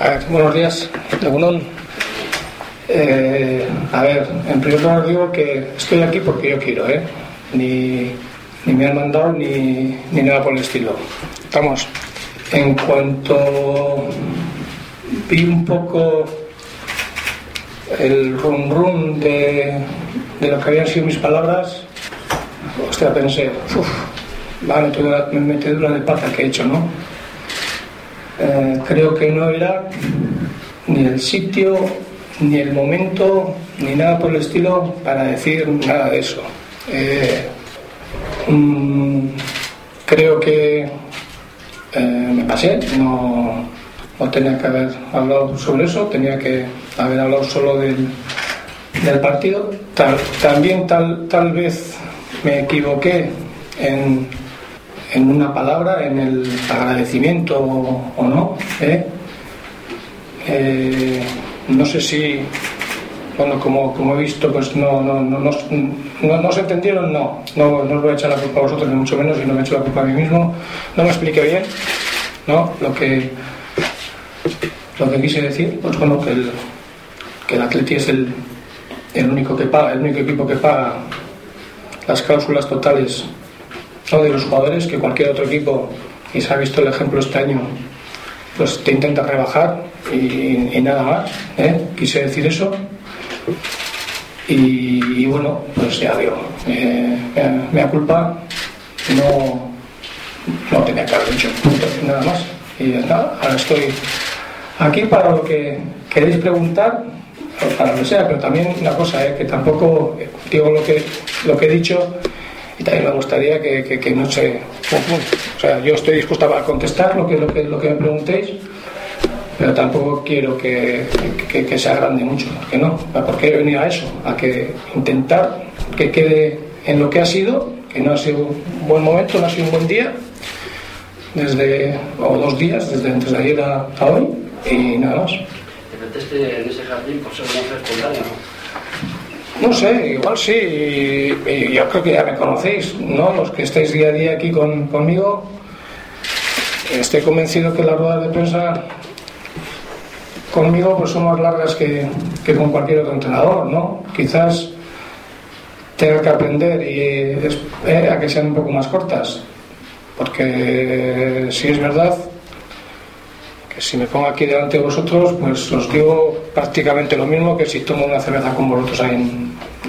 A ver, buenos días, Legunón. Eh, a ver, en primer lugar digo que estoy aquí porque yo quiero, ¿eh? Ni, ni me han mandado ni, ni nada por el estilo. Estamos. En cuanto vi un poco el rum rum de, de lo que habían sido mis palabras, hostia, pensé, uff, va, me metedura de pata que he hecho, ¿no? Eh, creo que no era ni el sitio, ni el momento, ni nada por el estilo para decir nada de eso. Eh, mm, creo que eh, me pasé, no, no, tenía que haber hablado sobre eso, tenía que haber hablado solo del, del partido. también tal, tal vez me equivoqué en en una palabra, en el agradecimiento o, no. ¿eh? Eh, no sé si, bueno, como, como he visto, pues no, no, no, no, no se entendieron, no. no. No os voy a echar la culpa a vosotros, ni mucho menos, y no me echo la culpa a mí mismo. No me expliqué bien, ¿no? Lo que, lo que quise decir, pues bueno, que el, que el Atleti es el, el único que paga, el único equipo que paga las cláusulas totales no de los jugadores que cualquier otro equipo, y se ha visto el ejemplo este año, pues te intenta rebajar y, nada más. ¿eh? Quise decir eso. Y, bueno, pues ya digo, eh, me, culpa, no, no tenía que haber dicho nada más. Y nada, ahora estoy aquí para lo que queréis preguntar, para lo que sea, pero también una cosa, ¿eh? que tampoco digo lo que, lo que he dicho y también me gustaría que, que, no se O sea, yo estoy dispuesto a contestar lo que, lo que, lo que me preguntéis, pero tampoco quiero que, que, se agrande mucho, que no, porque he venido a eso, a que intentar que quede en lo que ha sido, que no ha sido un buen momento, no ha sido un buen día, desde, o dos días, desde antes ayer a, hoy, y nada más. ¿Te metiste en ese jardín por ser un ¿no? No sé, igual sí, yo creo que ya me conocéis, ¿no? Los que estáis día a día aquí conmigo, estoy convencido que las ruedas de prensa conmigo pues son más largas que, con cualquier otro entrenador, ¿no? Quizás tenga que aprender y eh, a que sean un poco más cortas, porque si es verdad si me pongo aquí delante de vosotros, pues os digo prácticamente lo mismo que si tomo una cerveza con vosotros ahí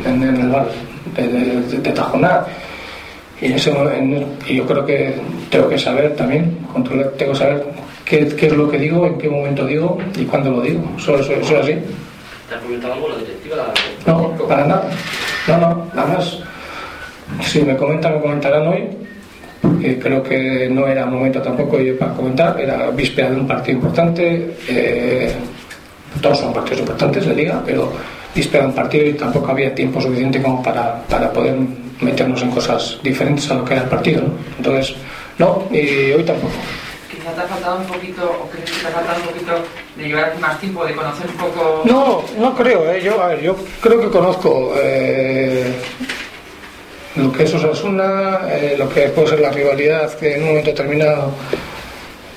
en, el bar de, Tajonar. Y, ese, y yo creo que tengo que saber también, controlar, tengo que saber qué, es lo que digo, en qué momento digo y cuándo lo digo. Eso, eso, es así. ¿Te ha comentado algo la directiva? No, para nada. No, no, nada más. Si me comentan, me comentarán hoy creo que no era momento tampoco para comentar, era víspera de un partido importante, eh, todos son partidos importantes de liga, pero un partido y tampoco había tiempo suficiente como para, para poder meternos en cosas diferentes a lo que era el partido. Entonces, no, y hoy tampoco. Quizá te ha faltado un poquito, o crees que te ha faltado un poquito de llevar más tiempo, de conocer un poco. No, no creo, ¿eh? yo, a ver, yo creo que conozco. Eh, lo que es Osasuna, eh, lo que puede ser la rivalidad que en un momento determinado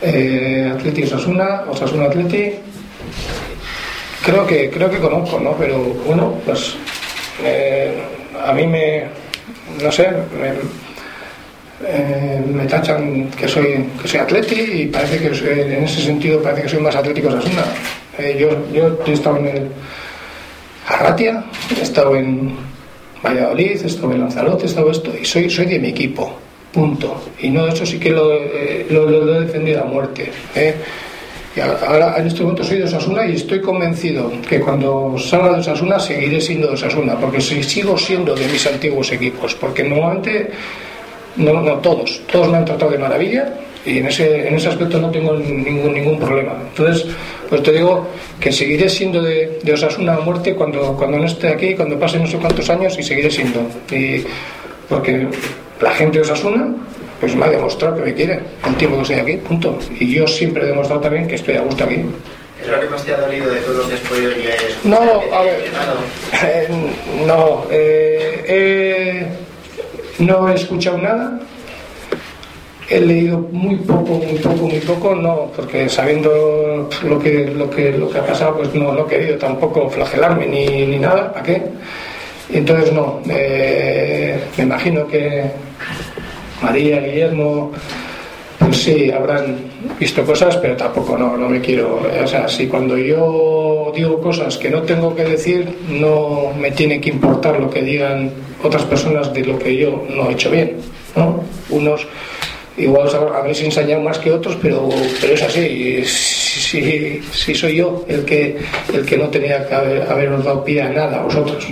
eh, Atleti Osasuna, Osasuna Atleti. Creo que, creo que conozco, ¿no? Pero bueno, pues eh, a mí me, no sé, me, tachan que soy, que soy atleti y parece que en ese sentido parece que soy más atlético Osasuna. yo, yo he estado en el Arratia, he estado en Valladolid, estuve en Lanzarote, estuve esto, y soy, soy de mi equipo, punto. Y no, eso sí que lo, eh, lo, he defendido a muerte. Y ahora en este momento soy de Osasuna y estoy convencido que cuando salga de Osasuna seguiré siendo de Osasuna, porque sigo siendo de mis antiguos equipos, porque normalmente, no, no todos, todos me han tratado de maravilla y en ese, en ese aspecto no tengo ningún, ningún problema. Entonces, pues te digo que seguiré siendo de, Osasuna a muerte cuando, cuando no esté aquí, cuando pasen no sé cuántos años y seguiré siendo. Porque la gente de Osasuna pues me ha demostrado que me quiere el tiempo que estoy aquí, punto. Y yo siempre he demostrado también que estoy a gusto aquí. ¿Es lo que más te ha dolido de todo lo que has podido No, a ver, eh, no, eh, no he escuchado nada he leído muy poco, muy poco, muy poco, no, porque sabiendo lo que, lo que, lo que ha pasado, pues no, no he querido tampoco flagelarme ni, ni nada, ¿para qué? Entonces no, eh, me imagino que María, Guillermo, pues sí, habrán visto cosas, pero tampoco no, no me quiero, o sea, si cuando yo digo cosas que no tengo que decir, no me tiene que importar lo que digan otras personas de lo que yo no he hecho bien, ¿no? Unos igual habéis ensañado más que otros, pero, pero es así. Si, si, soy yo el que, el que no tenía que haber, haberos dado pie a nada a vosotros.